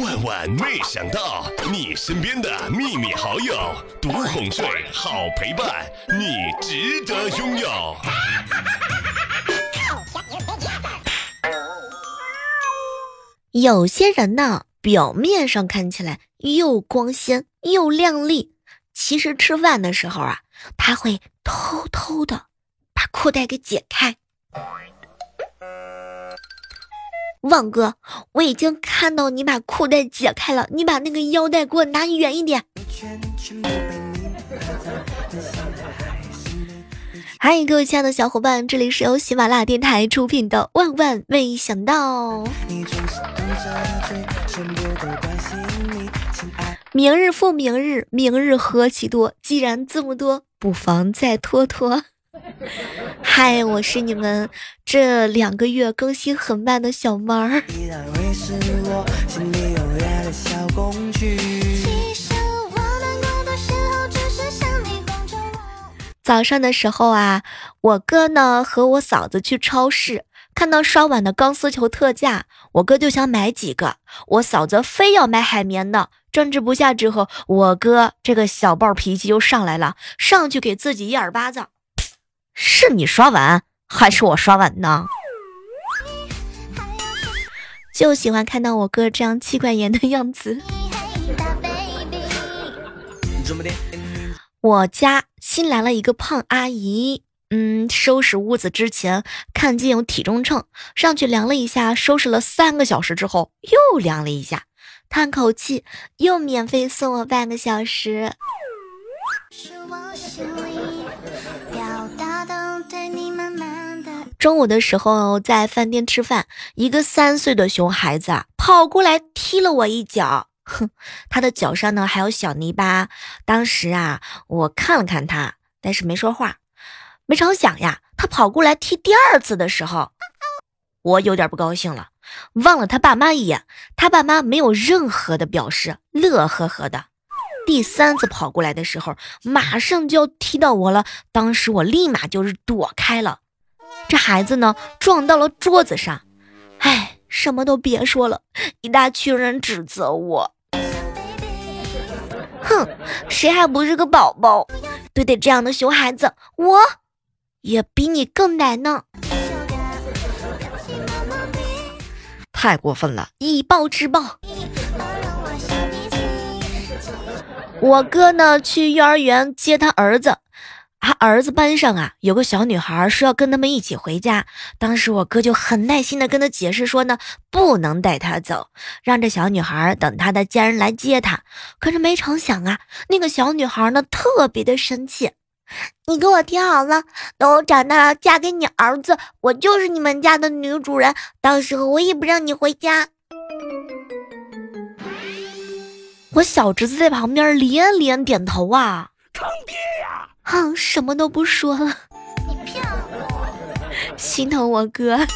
万万没想到，你身边的秘密好友，独哄睡，好陪伴，你值得拥有。有些人呢，表面上看起来又光鲜又靓丽，其实吃饭的时候啊，他会偷偷的把裤带给解开。旺哥，我已经看到你把裤带解开了，你把那个腰带给我拿远一点。嗨，各位亲爱的小伙伴，这里是由喜马拉雅电台出品的《万万没想到》。明日复明日，明日何其多。既然这么多，不妨再拖拖。嗨，我是你们这两个月更新很慢的小猫儿。早上的时候啊，我哥呢和我嫂子去超市，看到刷碗的钢丝球特价，我哥就想买几个，我嫂子非要买海绵的。争执不下之后，我哥这个小暴脾气就上来了，上去给自己一耳巴子。是你刷碗还是我刷碗呢？就喜欢看到我哥这样妻管严的样子。我家新来了一个胖阿姨，嗯，收拾屋子之前看见有体重秤，上去量了一下，收拾了三个小时之后又量了一下，叹口气，又免费送我半个小时。是我中午的时候在饭店吃饭，一个三岁的熊孩子啊跑过来踢了我一脚，哼，他的脚上呢还有小泥巴。当时啊我看了看他，但是没说话。没成想呀，他跑过来踢第二次的时候，我有点不高兴了，望了他爸妈一眼，他爸妈没有任何的表示，乐呵呵的。第三次跑过来的时候，马上就要踢到我了，当时我立马就是躲开了。这孩子呢，撞到了桌子上，哎，什么都别说了，一大群人指责我。哼，谁还不是个宝宝？对待这样的熊孩子，我也比你更奶呢。太过分了，以暴制暴。我哥呢，去幼儿园接他儿子。他儿子班上啊，有个小女孩说要跟他们一起回家。当时我哥就很耐心的跟他解释说呢，不能带她走，让这小女孩等她的家人来接她。可是没成想啊，那个小女孩呢特别的生气。你给我听好了，等我长大了嫁给你儿子，我就是你们家的女主人。到时候我也不让你回家。我小侄子在旁边连连点头啊，坑爹呀！哼，什么都不说了。你骗我，心疼我哥。哼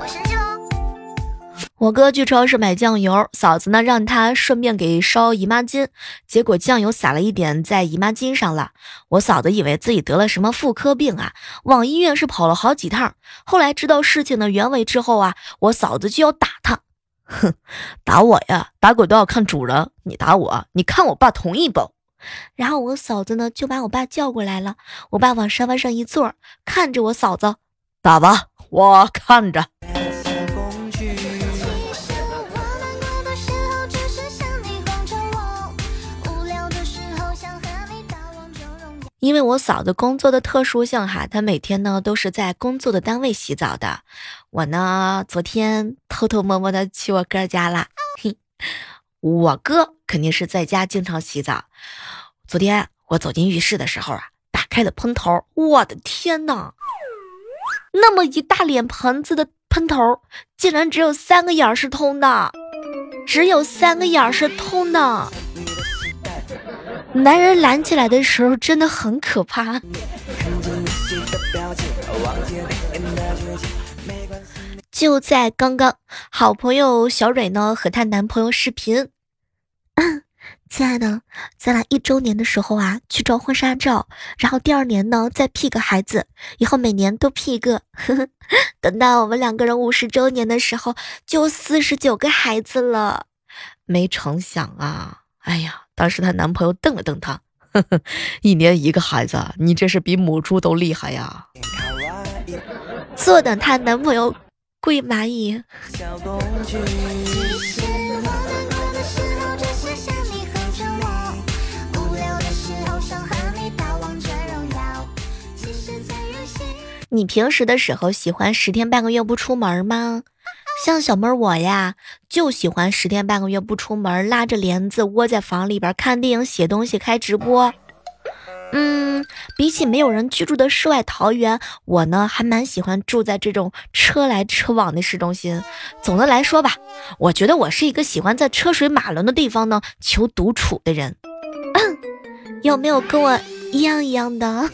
我生气喽。我哥去超市买酱油，嫂子呢让他顺便给烧姨妈巾，结果酱油洒了一点在姨妈巾上了。我嫂子以为自己得了什么妇科病啊，往医院是跑了好几趟。后来知道事情的原委之后啊，我嫂子就要打他。哼，打我呀，打狗都要看主人。你打我，你看我爸同意不？然后我嫂子呢，就把我爸叫过来了。我爸往沙发上一坐，看着我嫂子，打吧，我看着。因为我嫂子工作的特殊性哈，她每天呢都是在工作的单位洗澡的。我呢，昨天偷偷摸摸的去我哥家了。嘿，我哥肯定是在家经常洗澡。昨天我走进浴室的时候啊，打开了喷头，我的天呐，那么一大脸盆子的喷头，竟然只有三个眼是通的，只有三个眼是通的。男人懒起来的时候真的很可怕。就在刚刚，好朋友小蕊呢和她男朋友视频，亲爱的，咱俩一周年的时候啊，去照婚纱照，然后第二年呢再 P 个孩子，以后每年都 P 一个。等到我们两个人五十周年的时候，就四十九个孩子了。没成想啊，哎呀，当时她男朋友瞪了瞪她，呵呵，一年一个孩子，你这是比母猪都厉害呀。坐等她男朋友跪蚂蚁。你平时的时候喜欢十天半个月不出门吗？像小妹儿我呀，就喜欢十天半个月不出门，拉着帘子窝在房里边看电影、写东西、开直播。嗯，比起没有人居住的世外桃源，我呢还蛮喜欢住在这种车来车往的市中心。总的来说吧，我觉得我是一个喜欢在车水马龙的地方呢求独处的人。有没有跟我一样一样的？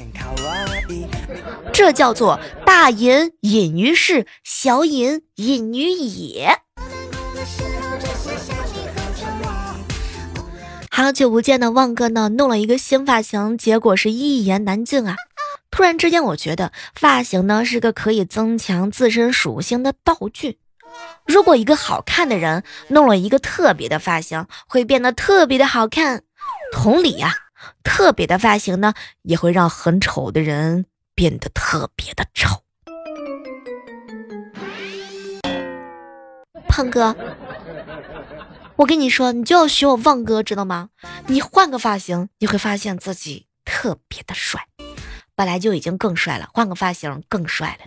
这叫做大隐隐于市，小隐隐于野。好久不见的旺哥呢，弄了一个新发型，结果是一言难尽啊！突然之间，我觉得发型呢是个可以增强自身属性的道具。如果一个好看的人弄了一个特别的发型，会变得特别的好看。同理呀。特别的发型呢，也会让很丑的人变得特别的丑。胖哥，我跟你说，你就要学我旺哥，知道吗？你换个发型，你会发现自己特别的帅。本来就已经更帅了，换个发型更帅了。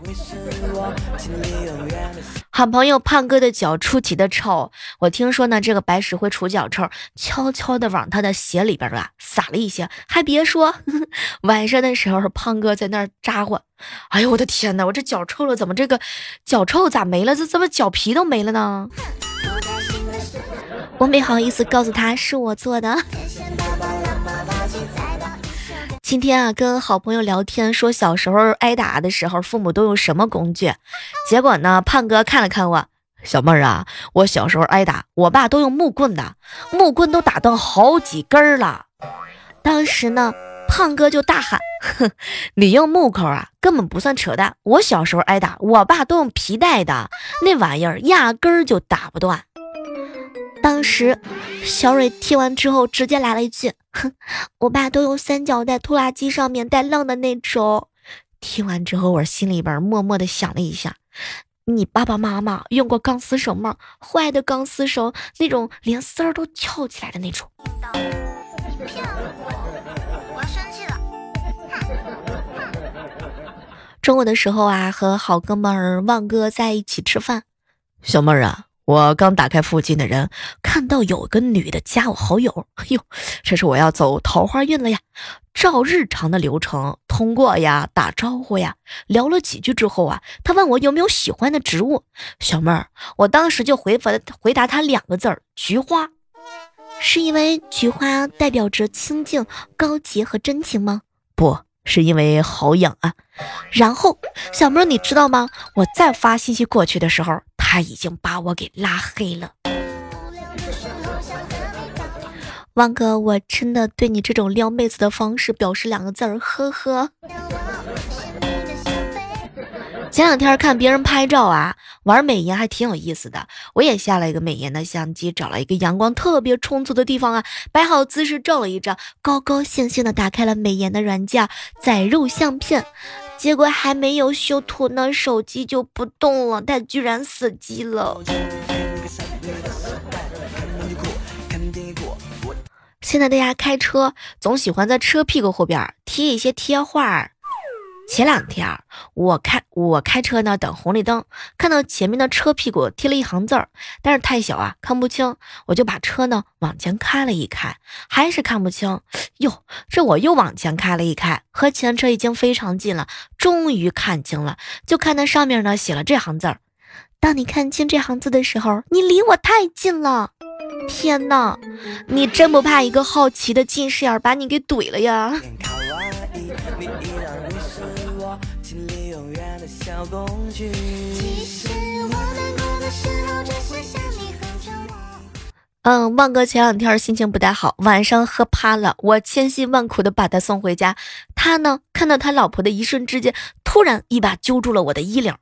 好朋友胖哥的脚出奇的臭，我听说呢，这个白石灰除脚臭，悄悄的往他的鞋里边啊撒了一些。还别说，晚上的时候胖哥在那儿扎呼，哎呦我的天哪，我这脚臭了，怎么这个脚臭咋没了？这怎么脚皮都没了呢？我没好意思告诉他是我做的。今天啊，跟好朋友聊天，说小时候挨打的时候，父母都用什么工具？结果呢，胖哥看了看我，小妹儿啊，我小时候挨打，我爸都用木棍的，木棍都打断好几根了。当时呢，胖哥就大喊：“哼，你用木口啊，根本不算扯淡。我小时候挨打，我爸都用皮带的，那玩意儿压根儿就打不断。”当时，小蕊听完之后，直接来了一句：“哼，我爸都用三角带拖拉机上面带浪的那种。”听完之后，我心里边默默的想了一下：“你爸爸妈妈用过钢丝绳吗？坏的钢丝绳，那种连丝儿都翘起来的那种。”你骗我！我生气了。中午的时候啊，和好哥们儿旺哥在一起吃饭，小妹儿啊。我刚打开附近的人，看到有个女的加我好友，哎呦，这是我要走桃花运了呀！照日常的流程通过呀，打招呼呀，聊了几句之后啊，他问我有没有喜欢的植物，小妹儿，我当时就回复回答他两个字儿：菊花，是因为菊花代表着清静、高洁和真情吗？不是因为好痒啊。然后小妹儿，你知道吗？我再发信息过去的时候。他已经把我给拉黑了，汪哥，我真的对你这种撩妹子的方式表示两个字儿，呵呵。前两天看别人拍照啊，玩美颜还挺有意思的，我也下了一个美颜的相机，找了一个阳光特别充足的地方啊，摆好姿势照了一张，高高兴兴的打开了美颜的软件，载入相片。结果还没有修图呢，手机就不动了，它居然死机了。现在大家开车总喜欢在车屁股后边贴一些贴画。前两天我开我开车呢，等红绿灯，看到前面的车屁股贴了一行字儿，但是太小啊，看不清，我就把车呢往前开了一开，还是看不清。哟，这我又往前开了一开，和前车已经非常近了，终于看清了，就看那上面呢写了这行字儿：当你看清这行字的时候，你离我太近了。天哪，你真不怕一个好奇的近视眼把你给怼了呀？嗯，旺哥前两天心情不太好，晚上喝趴了，我千辛万苦的把他送回家。他呢，看到他老婆的一瞬之间，突然一把揪住了我的衣领，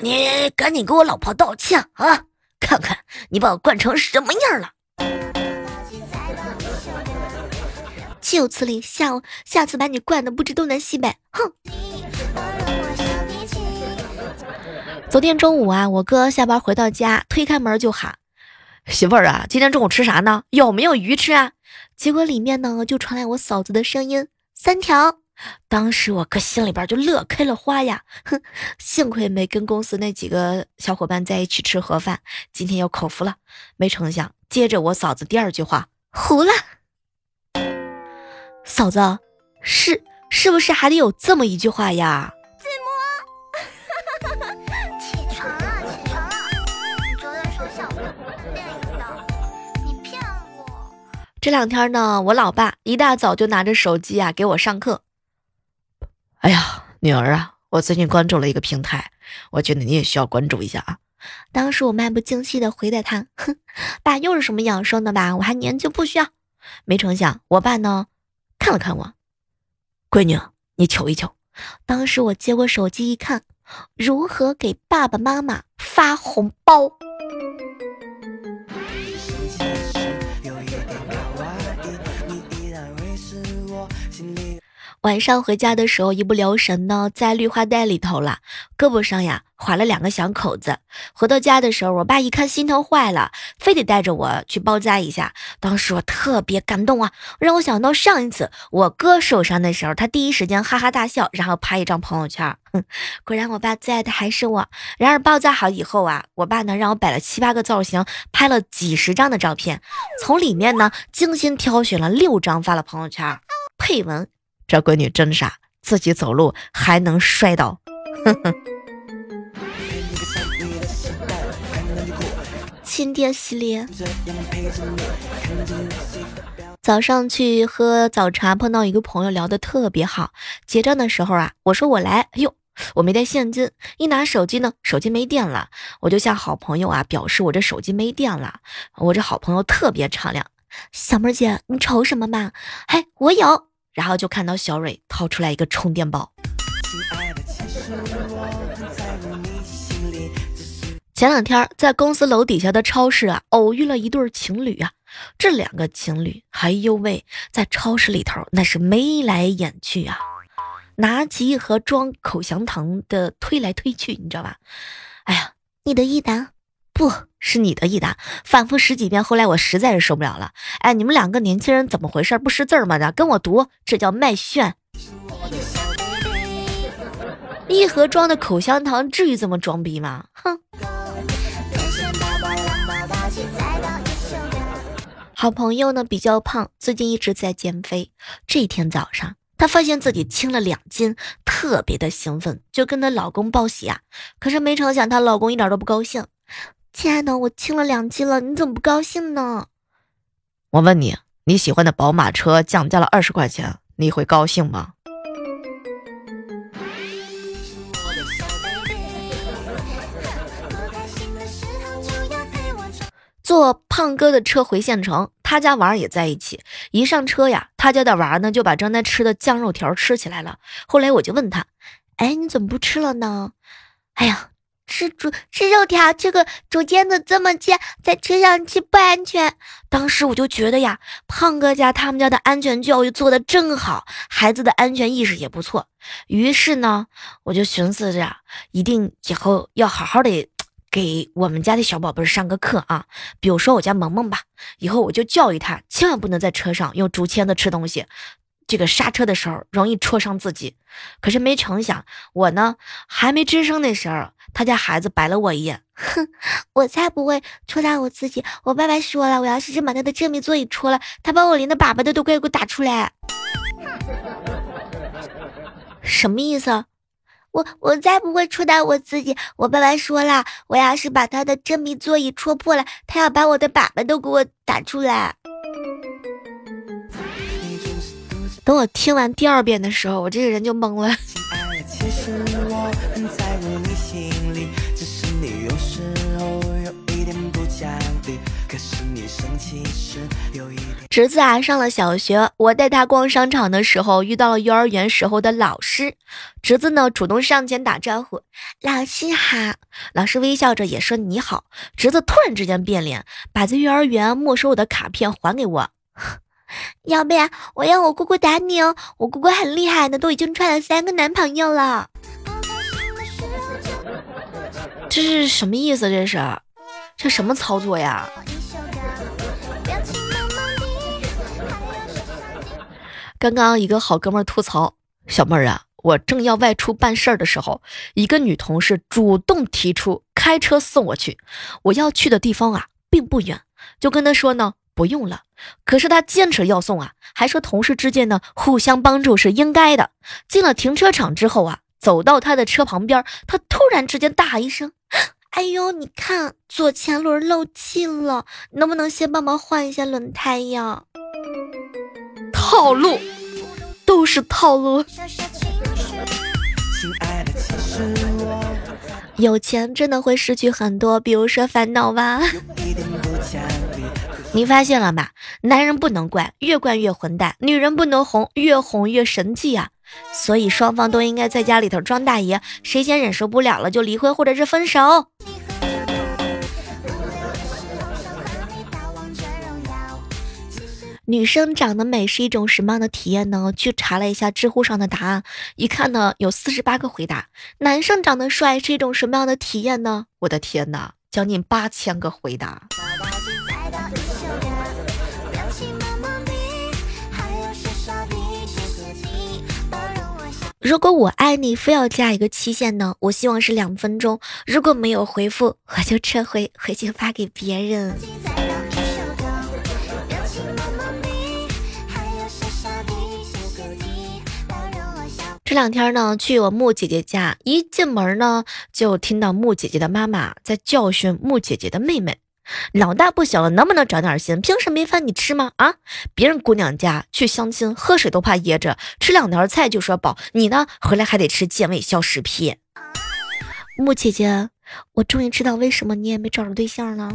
你赶紧给我老婆道歉啊！看看你把我惯成什么样了！就此理，下下次把你惯的不知东南西北！哼！昨天中午啊，我哥下班回到家，推开门就喊。媳妇儿啊，今天中午吃啥呢？有没有鱼吃啊？结果里面呢就传来我嫂子的声音：三条。当时我哥心里边就乐开了花呀，哼，幸亏没跟公司那几个小伙伴在一起吃盒饭，今天有口福了。没成想，接着我嫂子第二句话：糊了。嫂子，是是不是还得有这么一句话呀？这两天呢，我老爸一大早就拿着手机啊给我上课。哎呀，女儿啊，我最近关注了一个平台，我觉得你也需要关注一下啊。当时我漫不经心的回答他：“哼，爸又是什么养生的吧？我还年轻，不需要。”没成想，我爸呢看了看我，闺女，你瞅一瞅。当时我接过手机一看，如何给爸爸妈妈发红包。晚上回家的时候，一不留神呢，在绿化带里头了，胳膊上呀划了两个小口子。回到家的时候，我爸一看心疼坏了，非得带着我去包扎一下。当时我特别感动啊，让我想到上一次我哥受伤的时候，他第一时间哈哈大笑，然后拍一张朋友圈。哼，果然我爸最爱的还是我。然而包扎好以后啊，我爸呢让我摆了七八个造型，拍了几十张的照片，从里面呢精心挑选了六张发了朋友圈，配文。这闺女真傻，自己走路还能摔倒。哼哼。亲爹系列。早上去喝早茶，碰到一个朋友，聊得特别好。结账的时候啊，我说我来。哎呦，我没带现金，一拿手机呢，手机没电了。我就向好朋友啊表示我这手机没电了。我这好朋友特别敞亮，小妹姐，你愁什么嘛？嘿，我有。然后就看到小蕊掏出来一个充电宝。前两天在公司楼底下的超市啊，偶遇了一对情侣啊。这两个情侣，哎呦喂，在超市里头那是眉来眼去啊，拿起一盒装口香糖的推来推去，你知道吧？哎呀，你的一单。不是你的意达，反复十几遍，后来我实在是受不了了。哎，你们两个年轻人怎么回事？不识字吗？的，跟我读，这叫卖炫。一盒装的口香糖，至于这么装逼吗？哼。好朋友呢比较胖，最近一直在减肥。这天早上，她发现自己轻了两斤，特别的兴奋，就跟她老公报喜啊。可是没成想，她老公一点都不高兴。亲爱的，我轻了两斤了，你怎么不高兴呢？我问你，你喜欢的宝马车降价了二十块钱，你会高兴吗？坐胖哥的车回县城，他家娃儿也在一起。一上车呀，他家的娃儿呢就把正在吃的酱肉条吃起来了。后来我就问他，哎，你怎么不吃了呢？哎呀。吃猪吃肉条，这个竹签子这么尖，在车上吃不安全。当时我就觉得呀，胖哥家他们家的安全教育做的真好，孩子的安全意识也不错。于是呢，我就寻思着，一定以后要好好的给我们家的小宝贝上个课啊。比如说我家萌萌吧，以后我就教育他，千万不能在车上用竹签子吃东西。这个刹车的时候容易戳伤自己，可是没成想，我呢还没吱声的时候，他家孩子白了我一眼，哼，我才不会戳到我自己。我爸爸说了，我要是真把他的正面座椅戳了，他把我连的粑粑的都给我打出来。什么意思？我我再不会戳到我自己。我爸爸说了，我要是把他的正面座椅戳破了，他要把我的粑粑都给我打出来。等我听完第二遍的时候，我这个人就懵了。侄子啊上了小学，我带他逛商场的时候遇到了幼儿园时候的老师，侄子呢主动上前打招呼，老师好，老师微笑着也说你好。侄子突然之间变脸，把在幼儿园没收我的卡片还给我，要不然我让我姑姑打你哦，我姑姑很厉害的，都已经踹了三个男朋友了。这是什么意思？这是，这什么操作呀？刚刚一个好哥们儿吐槽小妹儿啊，我正要外出办事儿的时候，一个女同事主动提出开车送我去。我要去的地方啊并不远，就跟她说呢不用了。可是她坚持要送啊，还说同事之间呢互相帮助是应该的。进了停车场之后啊，走到她的车旁边，她突然之间大喊一声：“哎呦，你看左前轮漏气了，能不能先帮忙换一下轮胎呀？”套路都是套路，有钱真的会失去很多，比如说烦恼吧。你发现了吧？男人不能惯，越惯越混蛋；女人不能哄，越哄越神气啊！所以双方都应该在家里头装大爷，谁先忍受不了了就离婚或者是分手。女生长得美是一种什么样的体验呢？去查了一下知乎上的答案，一看呢有四十八个回答。男生长得帅是一种什么样的体验呢？我的天哪，将近八千个回答。如果我爱你，非要加一个期限呢？我希望是两分钟。如果没有回复，我就撤回，回去发给别人。这两天呢，去我木姐姐家，一进门呢，就听到木姐姐的妈妈在教训木姐姐的妹妹：“老大不小了，能不能长点心？平时没饭你吃吗？啊，别人姑娘家去相亲，喝水都怕噎着，吃两条菜就说饱，你呢，回来还得吃健胃消食片。”木姐姐，我终于知道为什么你也没找着对象了。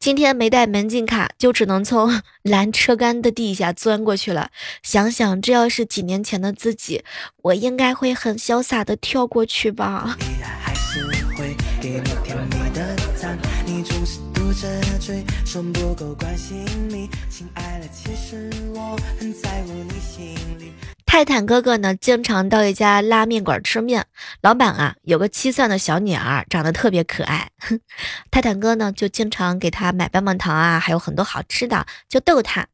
今天没带门禁卡，就只能从 拦车杆的地下钻过去了。想想这要是几年前的自己，我应该会很潇洒的跳过去吧。泰坦哥哥呢，经常到一家拉面馆吃面。老板啊，有个七岁的小女儿，长得特别可爱。泰坦哥呢，就经常给她买棒棒糖啊，还有很多好吃的，就逗她。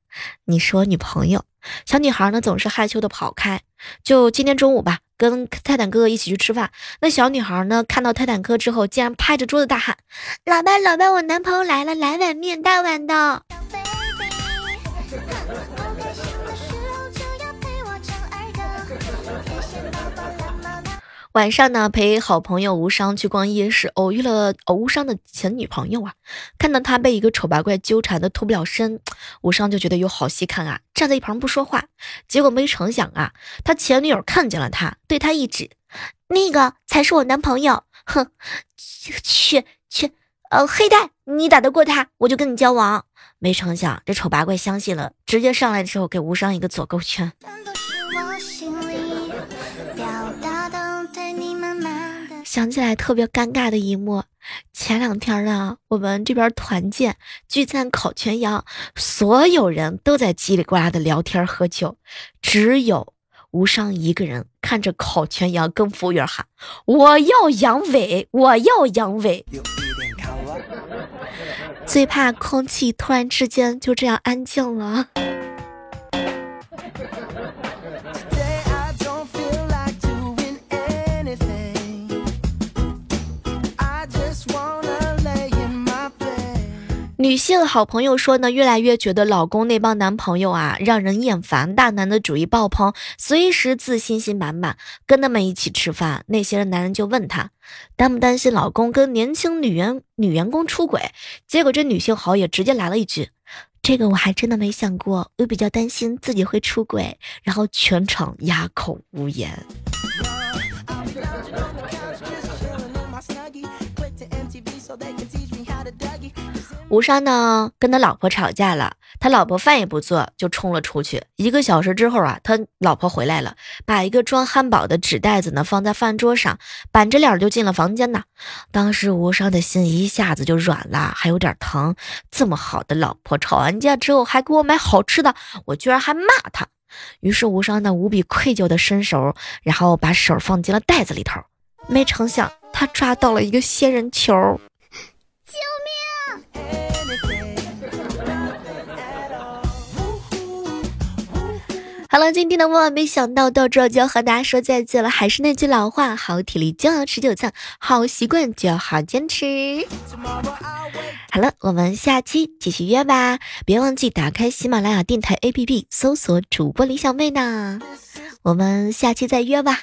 你是我女朋友。小女孩呢，总是害羞的跑开。就今天中午吧，跟泰坦哥哥一起去吃饭。那小女孩呢，看到泰坦哥之后，竟然拍着桌子大喊：“老板，老板，我男朋友来了，来碗面，大碗的。”晚上呢，陪好朋友无伤去逛夜市，偶遇了无伤的前女朋友啊。看到他被一个丑八怪纠缠的脱不了身，无伤就觉得有好戏看啊，站在一旁不说话。结果没成想啊，他前女友看见了他，对他一指，那个才是我男朋友。哼，去去，呃，黑带，你打得过他，我就跟你交往。没成想这丑八怪相信了，直接上来之后给无伤一个左勾拳。想起来特别尴尬的一幕，前两天呢，我们这边团建聚餐烤全羊，所有人都在叽里呱啦的聊天喝酒，只有无伤一个人看着烤全羊，跟服务员喊：“我要羊尾，我要羊尾。”最怕空气突然之间就这样安静了。女性好朋友说呢，越来越觉得老公那帮男朋友啊，让人厌烦，大男的主义爆棚，随时自信心满满。跟他们一起吃饭，那些男人就问他，担不担心老公跟年轻女员女员工出轨？结果这女性好友直接来了一句，这个我还真的没想过，我比较担心自己会出轨。然后全场哑口无言。吴商呢跟他老婆吵架了，他老婆饭也不做就冲了出去。一个小时之后啊，他老婆回来了，把一个装汉堡的纸袋子呢放在饭桌上，板着脸就进了房间呢。当时吴商的心一下子就软了，还有点疼。这么好的老婆，吵完架之后还给我买好吃的，我居然还骂他。于是吴商呢无比愧疚的伸手，然后把手放进了袋子里头，没成想他抓到了一个仙人球。好了，今天的万万没想到到这就要和大家说再见了。还是那句老话，好体力就要持久战，好习惯就要好坚持。好了，我们下期继续约吧，别忘记打开喜马拉雅电台 APP，搜索主播李小妹呢。我们下期再约吧。